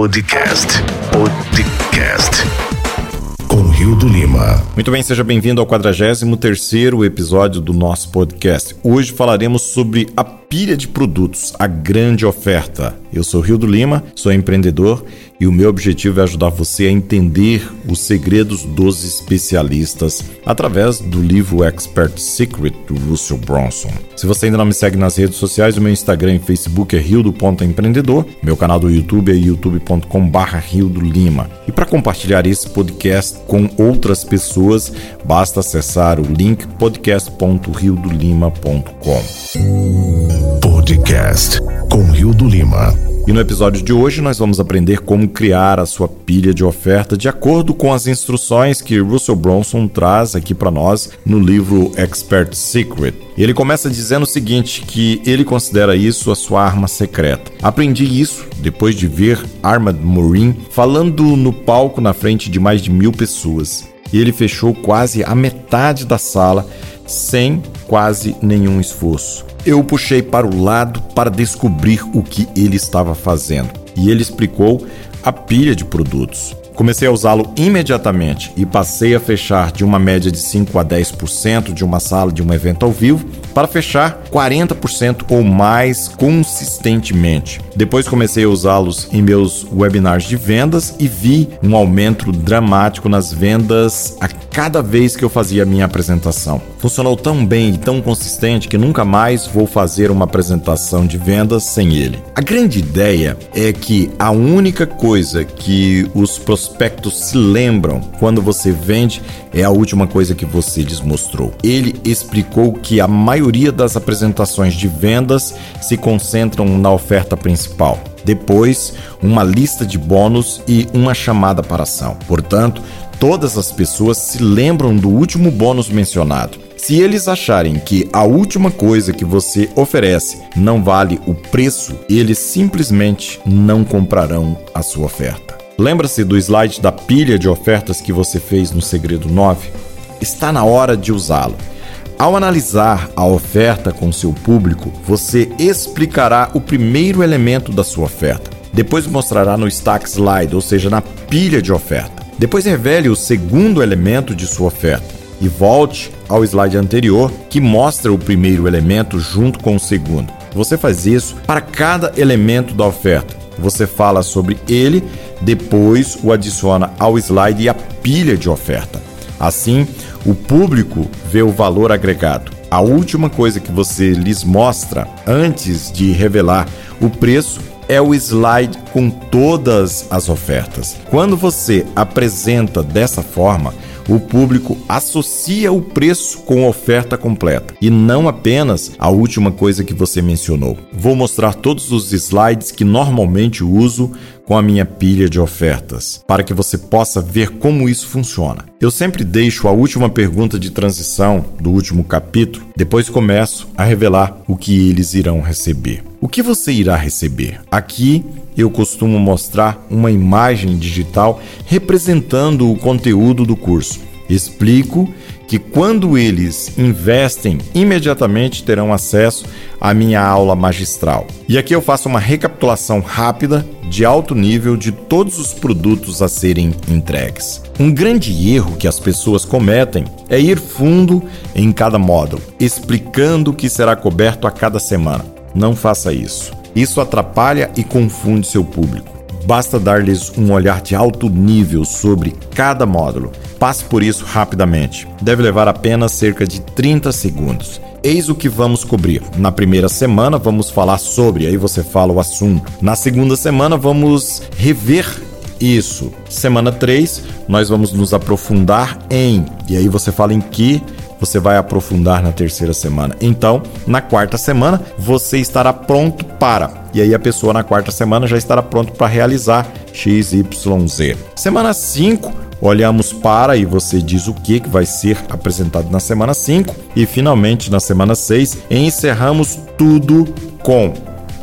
Podcast. Podcast. Com Rio do Lima. Muito bem, seja bem-vindo ao 43º episódio do nosso podcast. Hoje falaremos sobre a pilha de produtos, a grande oferta. Eu sou Rio do Lima, sou empreendedor e o meu objetivo é ajudar você a entender os segredos dos especialistas através do livro Expert Secret do Russell Bronson. Se você ainda não me segue nas redes sociais, o meu Instagram e Facebook é rio.empreendedor, meu canal do YouTube é youtube.com/barra Rio do Lima. E para compartilhar esse podcast com outras pessoas, basta acessar o link podcast.riodolima.com. Podcast com Rio do Lima. E no episódio de hoje nós vamos aprender como criar a sua pilha de oferta de acordo com as instruções que Russell Bronson traz aqui para nós no livro Expert Secret. Ele começa dizendo o seguinte, que ele considera isso a sua arma secreta. Aprendi isso depois de ver Armand Morin falando no palco na frente de mais de mil pessoas. E ele fechou quase a metade da sala sem quase nenhum esforço. Eu puxei para o lado para descobrir o que ele estava fazendo e ele explicou a pilha de produtos. Comecei a usá-lo imediatamente e passei a fechar de uma média de 5 a 10% de uma sala de um evento ao vivo para fechar 40% ou mais consistentemente. Depois comecei a usá-los em meus webinars de vendas e vi um aumento dramático nas vendas a cada vez que eu fazia minha apresentação. Funcionou tão bem e tão consistente que nunca mais vou fazer uma apresentação de vendas sem ele. A grande ideia é que a única coisa que os prospectos se lembram quando você vende é a última coisa que você lhes mostrou. Ele explicou que a maioria das apresentações de vendas se concentram na oferta principal. Depois, uma lista de bônus e uma chamada para ação. Portanto, todas as pessoas se lembram do último bônus mencionado. Se eles acharem que a última coisa que você oferece não vale o preço, eles simplesmente não comprarão a sua oferta. Lembra-se do slide da pilha de ofertas que você fez no Segredo 9? Está na hora de usá-lo. Ao analisar a oferta com seu público, você explicará o primeiro elemento da sua oferta. Depois mostrará no stack slide, ou seja, na pilha de oferta. Depois revele o segundo elemento de sua oferta e volte ao slide anterior que mostra o primeiro elemento junto com o segundo. Você faz isso para cada elemento da oferta. Você fala sobre ele, depois o adiciona ao slide e à pilha de oferta. Assim, o público vê o valor agregado. A última coisa que você lhes mostra antes de revelar o preço é o slide com todas as ofertas. Quando você apresenta dessa forma, o público associa o preço com a oferta completa e não apenas a última coisa que você mencionou. Vou mostrar todos os slides que normalmente uso com a minha pilha de ofertas, para que você possa ver como isso funciona. Eu sempre deixo a última pergunta de transição do último capítulo, depois começo a revelar o que eles irão receber. O que você irá receber? Aqui eu costumo mostrar uma imagem digital representando o conteúdo do curso. Explico que quando eles investem, imediatamente terão acesso à minha aula magistral. E aqui eu faço uma recapitulação rápida de alto nível de todos os produtos a serem entregues. Um grande erro que as pessoas cometem é ir fundo em cada módulo, explicando o que será coberto a cada semana. Não faça isso. Isso atrapalha e confunde seu público. Basta dar-lhes um olhar de alto nível sobre cada módulo. Passe por isso rapidamente. Deve levar apenas cerca de 30 segundos. Eis o que vamos cobrir. Na primeira semana, vamos falar sobre, aí você fala o assunto. Na segunda semana, vamos rever isso. Semana 3, nós vamos nos aprofundar em, e aí você fala em que você vai aprofundar na terceira semana. Então, na quarta semana, você estará pronto para. E aí a pessoa na quarta semana já estará pronto para realizar XYZ. Semana 5, olhamos para e você diz o que, vai ser apresentado na semana 5 e finalmente na semana 6 encerramos tudo com.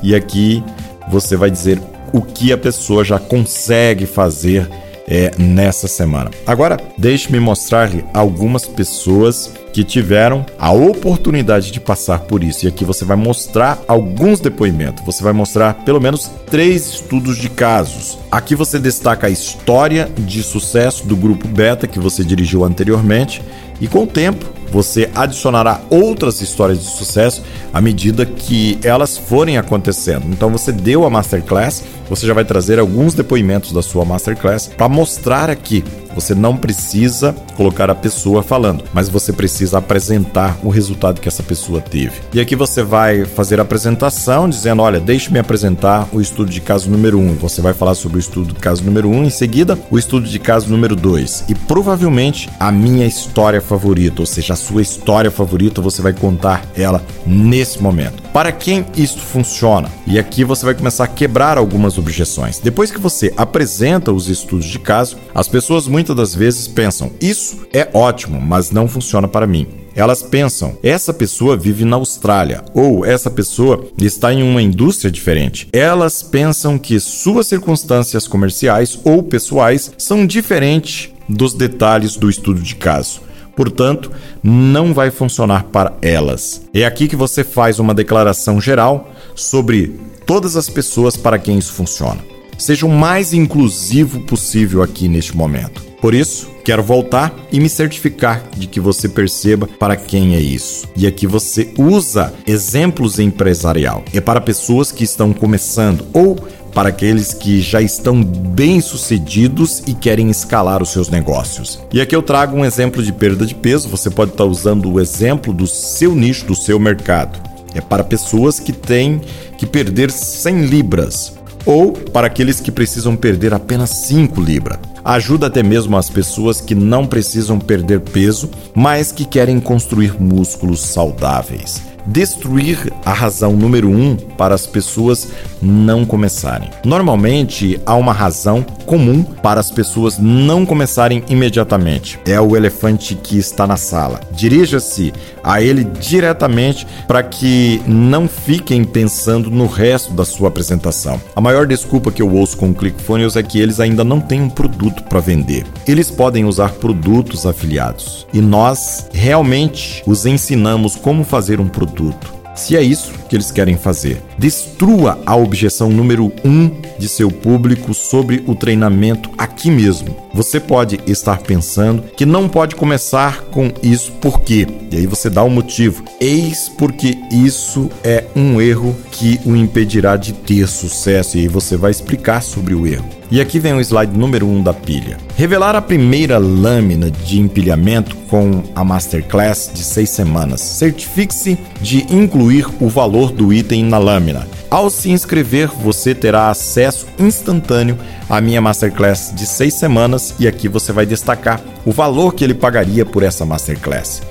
E aqui você vai dizer o que a pessoa já consegue fazer é, nessa semana. Agora, deixe-me mostrar-lhe algumas pessoas que tiveram a oportunidade de passar por isso. E aqui você vai mostrar alguns depoimentos. Você vai mostrar pelo menos três estudos de casos. Aqui você destaca a história de sucesso do grupo Beta que você dirigiu anteriormente e com o tempo você adicionará outras histórias de sucesso à medida que elas forem acontecendo. Então você deu a masterclass, você já vai trazer alguns depoimentos da sua masterclass para mostrar aqui você não precisa colocar a pessoa falando, mas você precisa apresentar o resultado que essa pessoa teve. E aqui você vai fazer a apresentação dizendo: Olha, deixe-me apresentar o estudo de caso número 1. Um. Você vai falar sobre o estudo de caso número 1, um, em seguida, o estudo de caso número 2. E provavelmente a minha história favorita, ou seja, a sua história favorita, você vai contar ela nesse momento. Para quem isso funciona? E aqui você vai começar a quebrar algumas objeções. Depois que você apresenta os estudos de caso, as pessoas muitas das vezes pensam: isso é ótimo, mas não funciona para mim. Elas pensam, essa pessoa vive na Austrália ou essa pessoa está em uma indústria diferente. Elas pensam que suas circunstâncias comerciais ou pessoais são diferentes dos detalhes do estudo de caso. Portanto, não vai funcionar para elas. É aqui que você faz uma declaração geral sobre todas as pessoas para quem isso funciona. Seja o mais inclusivo possível aqui neste momento. Por isso, quero voltar e me certificar de que você perceba para quem é isso. E aqui você usa exemplos empresarial. É para pessoas que estão começando ou para aqueles que já estão bem-sucedidos e querem escalar os seus negócios. E aqui eu trago um exemplo de perda de peso, você pode estar usando o exemplo do seu nicho, do seu mercado. É para pessoas que têm que perder 100 libras ou para aqueles que precisam perder apenas 5 libras. Ajuda até mesmo as pessoas que não precisam perder peso, mas que querem construir músculos saudáveis destruir a razão número um para as pessoas não começarem. Normalmente há uma razão comum para as pessoas não começarem imediatamente. É o elefante que está na sala. Dirija-se a ele diretamente para que não fiquem pensando no resto da sua apresentação. A maior desculpa que eu ouço com o ClickFunnels é que eles ainda não têm um produto para vender. Eles podem usar produtos afiliados e nós realmente os ensinamos como fazer um produto produto. Se é isso que eles querem fazer, destrua a objeção número um de seu público sobre o treinamento aqui mesmo. Você pode estar pensando que não pode começar com isso porque, e aí você dá o um motivo. Eis porque isso é um erro que o impedirá de ter sucesso, e aí você vai explicar sobre o erro. E aqui vem o slide número 1 um da pilha. Revelar a primeira lâmina de empilhamento com a Masterclass de 6 semanas. Certifique-se de incluir o valor do item na lâmina. Ao se inscrever, você terá acesso instantâneo à minha Masterclass de 6 semanas e aqui você vai destacar o valor que ele pagaria por essa Masterclass.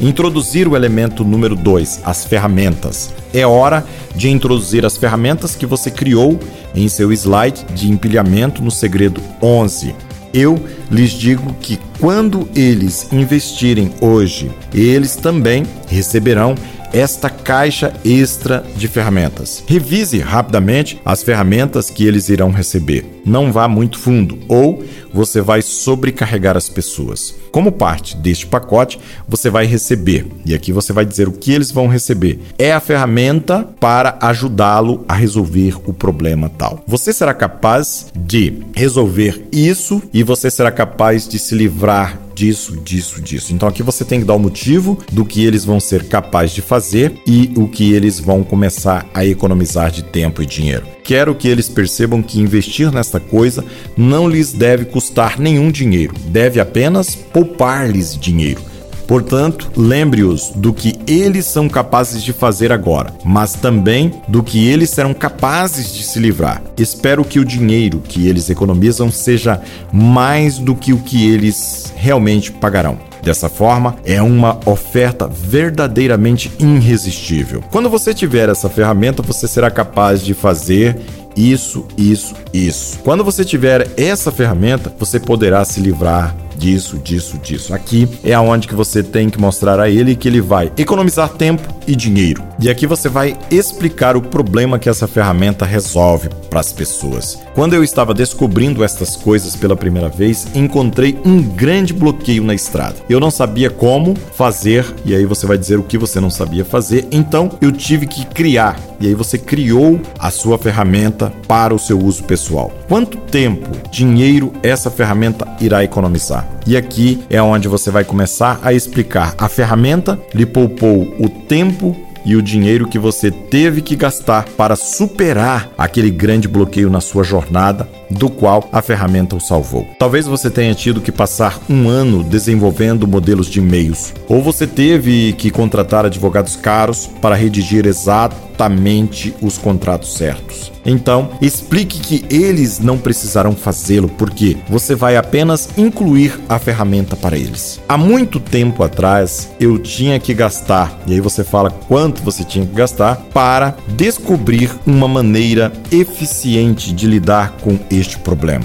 Introduzir o elemento número 2, as ferramentas. É hora de introduzir as ferramentas que você criou em seu slide de empilhamento no segredo 11. Eu lhes digo que quando eles investirem hoje, eles também receberão esta caixa extra de ferramentas. Revise rapidamente as ferramentas que eles irão receber. Não vá muito fundo ou você vai sobrecarregar as pessoas. Como parte deste pacote, você vai receber, e aqui você vai dizer o que eles vão receber. É a ferramenta para ajudá-lo a resolver o problema tal. Você será capaz de resolver isso e você será capaz de se livrar disso, disso, disso. Então aqui você tem que dar o motivo do que eles vão ser capazes de fazer e o que eles vão começar a economizar de tempo e dinheiro. Quero que eles percebam que investir nesta coisa não lhes deve custar nenhum dinheiro, deve apenas poupar-lhes dinheiro. Portanto, lembre-os do que eles são capazes de fazer agora, mas também do que eles serão capazes de se livrar. Espero que o dinheiro que eles economizam seja mais do que o que eles realmente pagarão. Dessa forma, é uma oferta verdadeiramente irresistível. Quando você tiver essa ferramenta, você será capaz de fazer isso, isso, isso. Quando você tiver essa ferramenta, você poderá se livrar disso, disso, disso. Aqui é aonde que você tem que mostrar a ele que ele vai economizar tempo e dinheiro. E aqui você vai explicar o problema que essa ferramenta resolve para as pessoas. Quando eu estava descobrindo estas coisas pela primeira vez, encontrei um grande bloqueio na estrada. Eu não sabia como fazer, e aí você vai dizer o que você não sabia fazer, então eu tive que criar. E aí você criou a sua ferramenta para o seu uso pessoal. Quanto tempo, dinheiro essa ferramenta irá economizar? E aqui é onde você vai começar a explicar. A ferramenta lhe poupou o tempo e o dinheiro que você teve que gastar para superar aquele grande bloqueio na sua jornada, do qual a ferramenta o salvou. Talvez você tenha tido que passar um ano desenvolvendo modelos de e-mails, ou você teve que contratar advogados caros para redigir exatamente os contratos certos. Então, explique que eles não precisarão fazê-lo porque você vai apenas incluir a ferramenta para eles. Há muito tempo atrás, eu tinha que gastar, e aí você fala quanto você tinha que gastar para descobrir uma maneira eficiente de lidar com este problema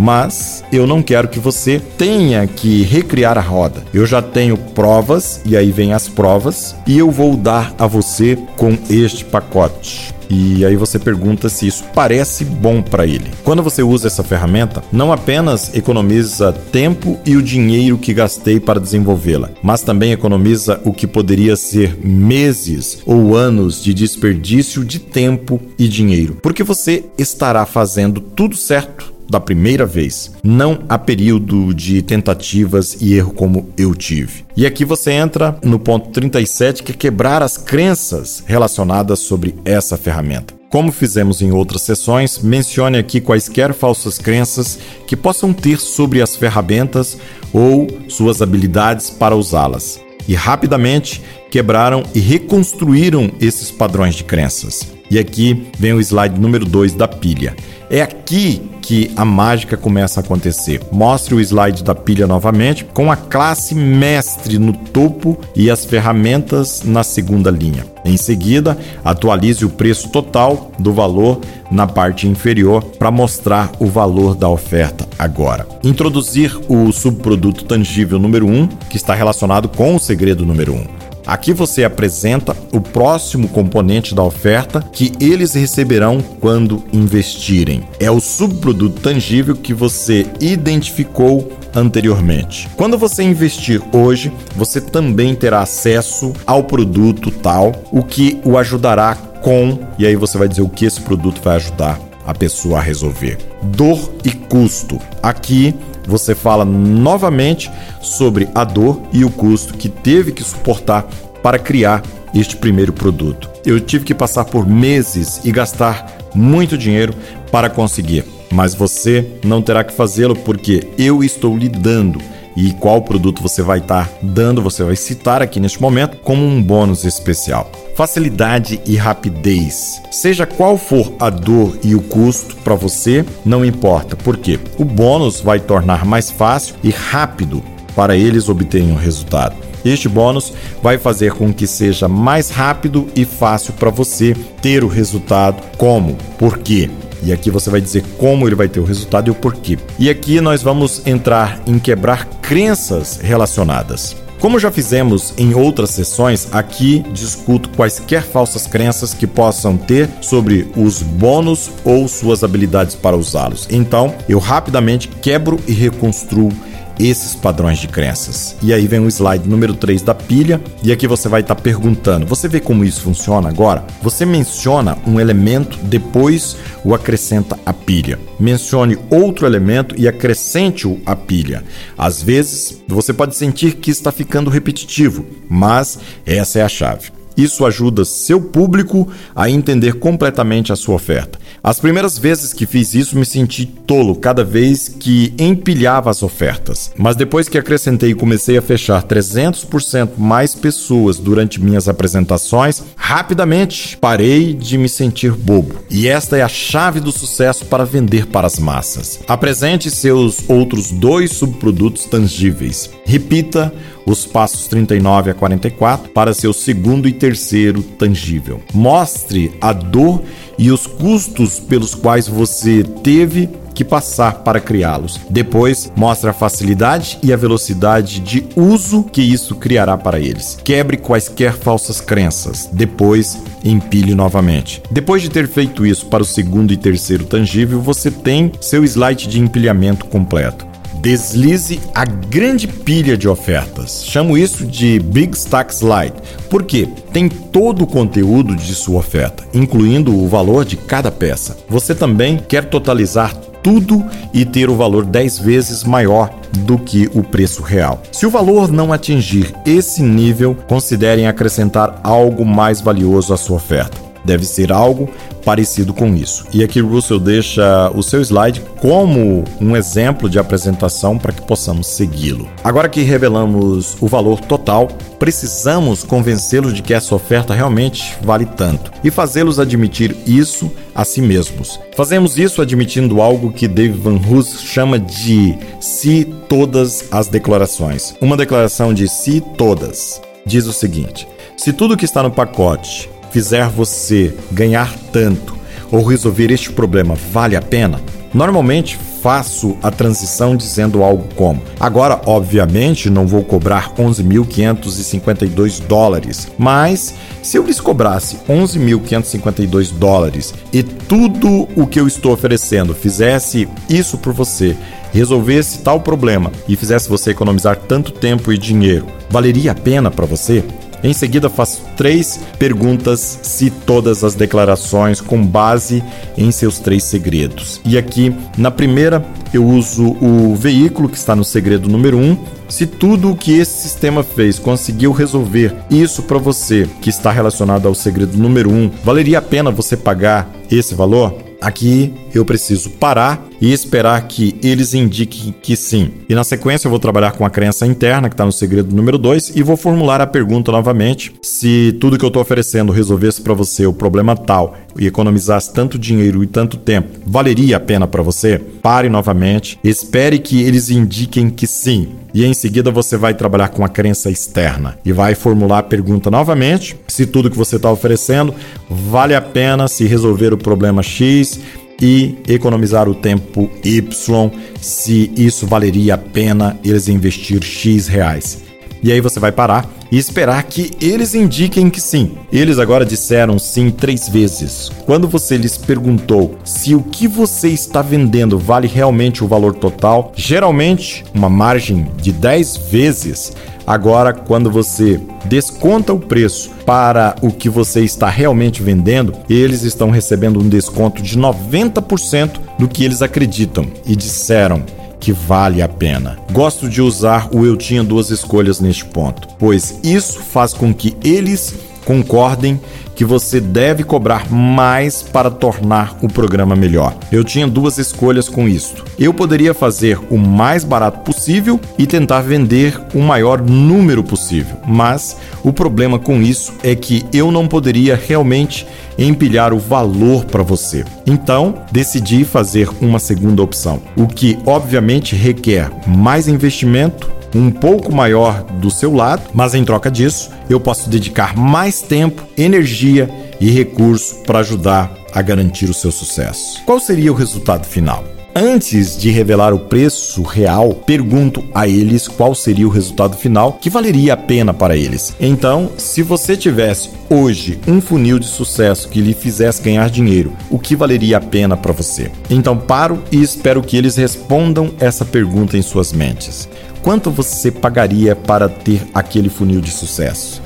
mas eu não quero que você tenha que recriar a roda. Eu já tenho provas, e aí vem as provas, e eu vou dar a você com este pacote. E aí você pergunta se isso parece bom para ele. Quando você usa essa ferramenta, não apenas economiza tempo e o dinheiro que gastei para desenvolvê-la, mas também economiza o que poderia ser meses ou anos de desperdício de tempo e dinheiro, porque você estará fazendo tudo certo da primeira vez. Não há período de tentativas e erro como eu tive. E aqui você entra no ponto 37, que é quebrar as crenças relacionadas sobre essa ferramenta. Como fizemos em outras sessões, mencione aqui quaisquer falsas crenças que possam ter sobre as ferramentas ou suas habilidades para usá-las. E rapidamente quebraram e reconstruíram esses padrões de crenças. E aqui vem o slide número 2 da pilha. É aqui que a mágica começa a acontecer. Mostre o slide da pilha novamente, com a classe mestre no topo e as ferramentas na segunda linha. Em seguida, atualize o preço total do valor na parte inferior para mostrar o valor da oferta agora. Introduzir o subproduto tangível número 1, um, que está relacionado com o segredo número 1. Aqui você apresenta o próximo componente da oferta que eles receberão quando investirem. É o subproduto tangível que você identificou anteriormente. Quando você investir hoje, você também terá acesso ao produto tal, o que o ajudará com, e aí você vai dizer o que esse produto vai ajudar a pessoa a resolver. Dor e custo. Aqui você fala novamente sobre a dor e o custo que teve que suportar para criar este primeiro produto. Eu tive que passar por meses e gastar muito dinheiro para conseguir, mas você não terá que fazê-lo porque eu estou lhe dando e qual produto você vai estar dando, você vai citar aqui neste momento como um bônus especial. Facilidade e rapidez. Seja qual for a dor e o custo para você, não importa, porque o bônus vai tornar mais fácil e rápido para eles obterem o resultado. Este bônus vai fazer com que seja mais rápido e fácil para você ter o resultado. Como? Por quê? E aqui você vai dizer como ele vai ter o resultado e o porquê. E aqui nós vamos entrar em quebrar crenças relacionadas. Como já fizemos em outras sessões, aqui discuto quaisquer falsas crenças que possam ter sobre os bônus ou suas habilidades para usá-los. Então, eu rapidamente quebro e reconstruo esses padrões de crenças. E aí vem o slide número 3 da pilha, e aqui você vai estar tá perguntando: você vê como isso funciona agora? Você menciona um elemento, depois o acrescenta a pilha. Mencione outro elemento e acrescente-o à pilha. Às vezes, você pode sentir que está ficando repetitivo, mas essa é a chave. Isso ajuda seu público a entender completamente a sua oferta. As primeiras vezes que fiz isso me senti tolo cada vez que empilhava as ofertas. Mas depois que acrescentei e comecei a fechar 300% mais pessoas durante minhas apresentações, rapidamente parei de me sentir bobo. E esta é a chave do sucesso para vender para as massas. Apresente seus outros dois subprodutos tangíveis. Repita os passos 39 a 44 para seu segundo e terceiro tangível. Mostre a dor e os custos pelos quais você teve que passar para criá-los. Depois, mostre a facilidade e a velocidade de uso que isso criará para eles. Quebre quaisquer falsas crenças. Depois, empilhe novamente. Depois de ter feito isso para o segundo e terceiro tangível, você tem seu slide de empilhamento completo. Deslize a grande pilha de ofertas. Chamo isso de Big Stack Slide, porque tem todo o conteúdo de sua oferta, incluindo o valor de cada peça. Você também quer totalizar tudo e ter o valor 10 vezes maior do que o preço real. Se o valor não atingir esse nível, considerem acrescentar algo mais valioso à sua oferta deve ser algo parecido com isso. E aqui Russell deixa o seu slide como um exemplo de apresentação para que possamos segui-lo. Agora que revelamos o valor total, precisamos convencê-los de que essa oferta realmente vale tanto e fazê-los admitir isso a si mesmos. Fazemos isso admitindo algo que David Van Hus chama de se todas as declarações. Uma declaração de se todas diz o seguinte: se tudo que está no pacote fizer você ganhar tanto ou resolver este problema vale a pena? Normalmente faço a transição dizendo algo como: agora, obviamente, não vou cobrar 11.552 dólares, mas se eu lhes cobrasse 11.552 dólares e tudo o que eu estou oferecendo fizesse isso por você, resolvesse tal problema e fizesse você economizar tanto tempo e dinheiro, valeria a pena para você? Em seguida, faço três perguntas se todas as declarações com base em seus três segredos. E aqui, na primeira, eu uso o veículo que está no segredo número um. Se tudo o que esse sistema fez conseguiu resolver isso para você, que está relacionado ao segredo número um, valeria a pena você pagar esse valor? Aqui eu preciso parar e esperar que eles indiquem que sim. E na sequência eu vou trabalhar com a crença interna, que está no segredo número 2, e vou formular a pergunta novamente: se tudo que eu estou oferecendo resolvesse para você o problema tal e economizasse tanto dinheiro e tanto tempo, valeria a pena para você? Pare novamente, espere que eles indiquem que sim. E em seguida você vai trabalhar com a crença externa e vai formular a pergunta novamente: se tudo que você está oferecendo vale a pena se resolver o problema X e economizar o tempo Y, se isso valeria a pena eles investir X reais. E aí você vai parar e esperar que eles indiquem que sim. Eles agora disseram sim três vezes. Quando você lhes perguntou se o que você está vendendo vale realmente o valor total, geralmente uma margem de 10 vezes, Agora, quando você desconta o preço para o que você está realmente vendendo, eles estão recebendo um desconto de 90% do que eles acreditam e disseram que vale a pena. Gosto de usar o eu tinha duas escolhas neste ponto, pois isso faz com que eles concordem que você deve cobrar mais para tornar o programa melhor. Eu tinha duas escolhas com isto. Eu poderia fazer o mais barato possível e tentar vender o maior número possível, mas o problema com isso é que eu não poderia realmente empilhar o valor para você. Então, decidi fazer uma segunda opção, o que obviamente requer mais investimento um pouco maior do seu lado, mas em troca disso, eu posso dedicar mais tempo, energia e recurso para ajudar a garantir o seu sucesso. Qual seria o resultado final? Antes de revelar o preço real, pergunto a eles qual seria o resultado final que valeria a pena para eles. Então, se você tivesse hoje um funil de sucesso que lhe fizesse ganhar dinheiro, o que valeria a pena para você? Então, paro e espero que eles respondam essa pergunta em suas mentes. Quanto você pagaria para ter aquele funil de sucesso?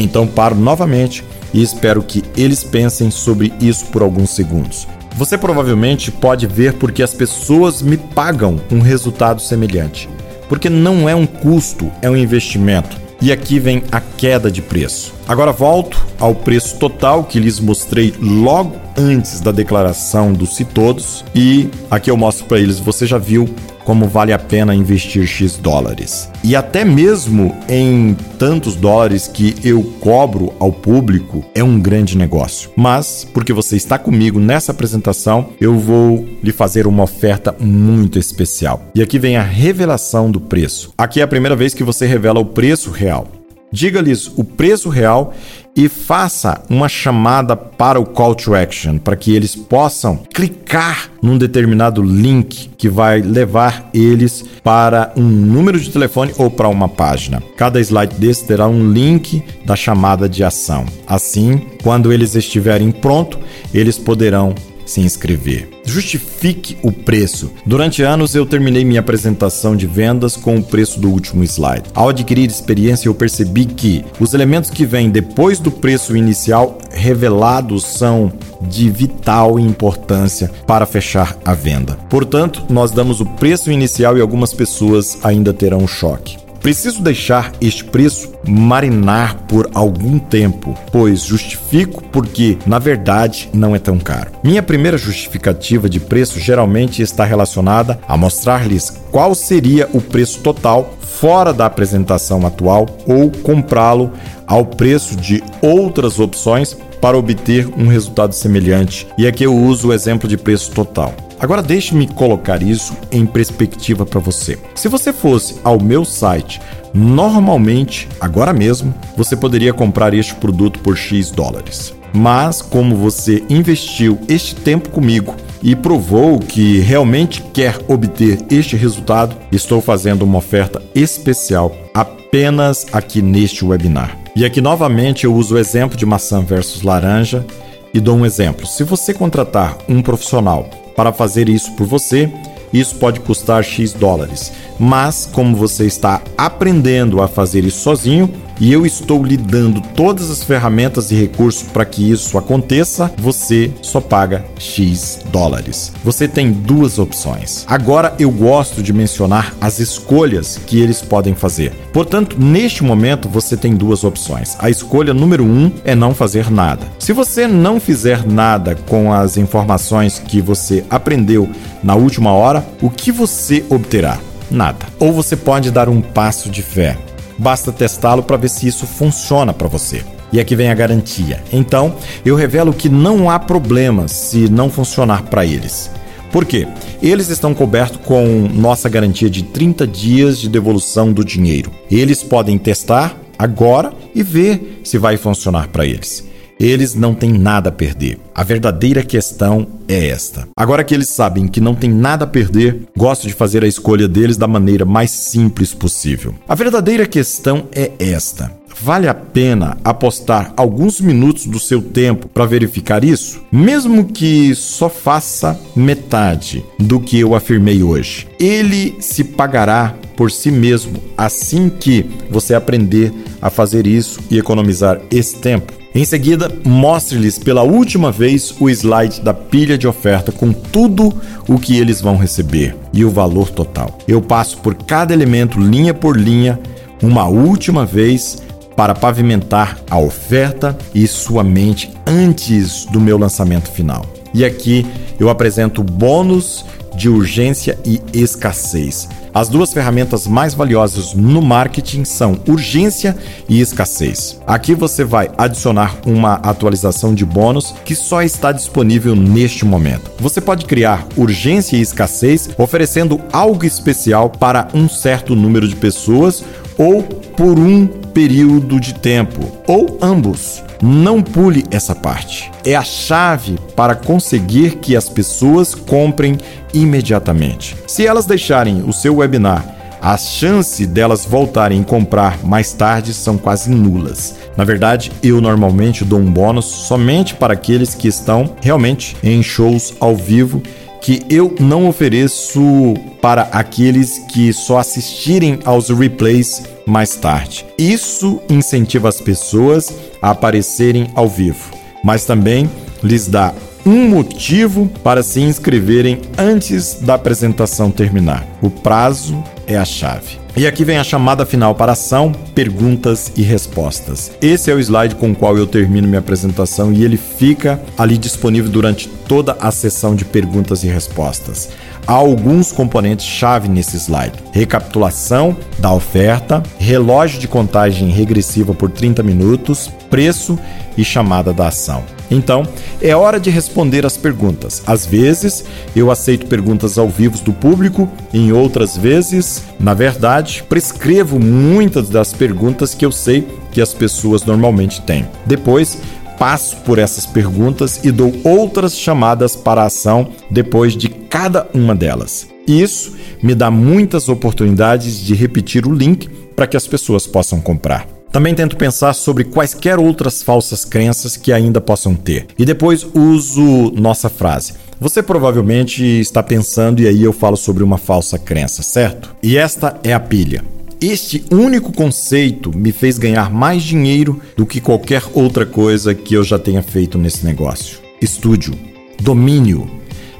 Então paro novamente e espero que eles pensem sobre isso por alguns segundos. Você provavelmente pode ver porque as pessoas me pagam um resultado semelhante. Porque não é um custo, é um investimento. E aqui vem a queda de preço. Agora volto ao preço total que lhes mostrei logo antes da declaração do Se Todos. E aqui eu mostro para eles: você já viu como vale a pena investir X dólares. E até mesmo em tantos dólares que eu cobro ao público, é um grande negócio. Mas, porque você está comigo nessa apresentação, eu vou lhe fazer uma oferta muito especial. E aqui vem a revelação do preço. Aqui é a primeira vez que você revela o preço real. Diga-lhes o preço real e faça uma chamada para o call to action, para que eles possam clicar num determinado link que vai levar eles para um número de telefone ou para uma página. Cada slide desse terá um link da chamada de ação. Assim, quando eles estiverem pronto, eles poderão se inscrever. Justifique o preço. Durante anos eu terminei minha apresentação de vendas com o preço do último slide. Ao adquirir experiência, eu percebi que os elementos que vêm depois do preço inicial revelados são de vital importância para fechar a venda. Portanto, nós damos o preço inicial e algumas pessoas ainda terão um choque. Preciso deixar este preço marinar por algum tempo, pois justifico porque, na verdade, não é tão caro. Minha primeira justificativa de preço geralmente está relacionada a mostrar-lhes qual seria o preço total fora da apresentação atual ou comprá-lo ao preço de outras opções para obter um resultado semelhante. E aqui eu uso o exemplo de preço total. Agora deixe-me colocar isso em perspectiva para você. Se você fosse ao meu site, normalmente, agora mesmo, você poderia comprar este produto por X dólares. Mas como você investiu este tempo comigo e provou que realmente quer obter este resultado, estou fazendo uma oferta especial apenas aqui neste webinar. E aqui novamente eu uso o exemplo de maçã versus laranja e dou um exemplo. Se você contratar um profissional para fazer isso por você, isso pode custar X dólares. Mas, como você está aprendendo a fazer isso sozinho, e eu estou lhe dando todas as ferramentas e recursos para que isso aconteça, você só paga X dólares. Você tem duas opções. Agora eu gosto de mencionar as escolhas que eles podem fazer. Portanto, neste momento você tem duas opções. A escolha número um é não fazer nada. Se você não fizer nada com as informações que você aprendeu na última hora, o que você obterá? Nada. Ou você pode dar um passo de fé Basta testá-lo para ver se isso funciona para você. E aqui vem a garantia. Então, eu revelo que não há problema se não funcionar para eles. Por quê? Eles estão cobertos com nossa garantia de 30 dias de devolução do dinheiro. Eles podem testar agora e ver se vai funcionar para eles. Eles não têm nada a perder. A verdadeira questão é esta. Agora que eles sabem que não tem nada a perder, gosto de fazer a escolha deles da maneira mais simples possível. A verdadeira questão é esta. Vale a pena apostar alguns minutos do seu tempo para verificar isso? Mesmo que só faça metade do que eu afirmei hoje. Ele se pagará por si mesmo assim que você aprender a fazer isso e economizar esse tempo. Em seguida, mostre-lhes pela última vez o slide da pilha de oferta com tudo o que eles vão receber e o valor total. Eu passo por cada elemento linha por linha uma última vez para pavimentar a oferta e sua mente antes do meu lançamento final. E aqui eu apresento o bônus de urgência e escassez. As duas ferramentas mais valiosas no marketing são urgência e escassez. Aqui você vai adicionar uma atualização de bônus que só está disponível neste momento. Você pode criar urgência e escassez oferecendo algo especial para um certo número de pessoas ou por um período de tempo, ou ambos. Não pule essa parte. É a chave para conseguir que as pessoas comprem imediatamente. Se elas deixarem o seu webinar, a chance delas voltarem a comprar mais tarde são quase nulas. Na verdade, eu normalmente dou um bônus somente para aqueles que estão realmente em shows ao vivo que eu não ofereço para aqueles que só assistirem aos replays mais tarde. Isso incentiva as pessoas a aparecerem ao vivo, mas também lhes dá um motivo para se inscreverem antes da apresentação terminar. O prazo é a chave. E aqui vem a chamada final para ação, perguntas e respostas. Esse é o slide com o qual eu termino minha apresentação e ele fica ali disponível durante toda a sessão de perguntas e respostas. Há alguns componentes-chave nesse slide: recapitulação da oferta, relógio de contagem regressiva por 30 minutos, preço e chamada da ação. Então, é hora de responder as perguntas. Às vezes, eu aceito perguntas ao vivo do público, em outras vezes, na verdade, prescrevo muitas das perguntas que eu sei que as pessoas normalmente têm. Depois, passo por essas perguntas e dou outras chamadas para a ação depois de cada uma delas. Isso me dá muitas oportunidades de repetir o link para que as pessoas possam comprar. Também tento pensar sobre quaisquer outras falsas crenças que ainda possam ter. E depois uso nossa frase. Você provavelmente está pensando, e aí eu falo sobre uma falsa crença, certo? E esta é a pilha. Este único conceito me fez ganhar mais dinheiro do que qualquer outra coisa que eu já tenha feito nesse negócio. Estúdio, domínio.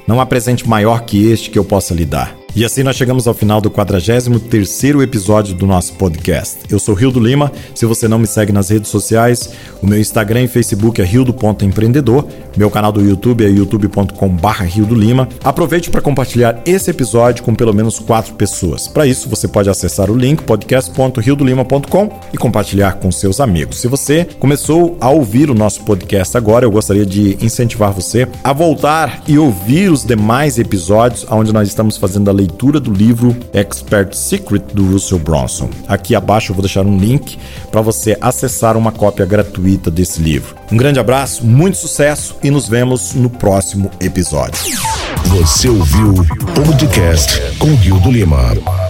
Não há presente maior que este que eu possa lhe dar. E assim nós chegamos ao final do 43º episódio do nosso podcast. Eu sou Rildo Lima, se você não me segue nas redes sociais, o meu Instagram e Facebook é rildo.empreendedor, meu canal do YouTube é youtube.com.br. Aproveite para compartilhar esse episódio com pelo menos quatro pessoas. Para isso, você pode acessar o link podcast.rildolima.com e compartilhar com seus amigos. Se você começou a ouvir o nosso podcast agora, eu gostaria de incentivar você a voltar e ouvir os demais episódios onde nós estamos fazendo a leitura do livro Expert Secret do Russell Bronson. Aqui abaixo eu vou deixar um link para você acessar uma cópia gratuita desse livro. Um grande abraço, muito sucesso e nos vemos no próximo episódio. Você ouviu o podcast com Rio do Lima.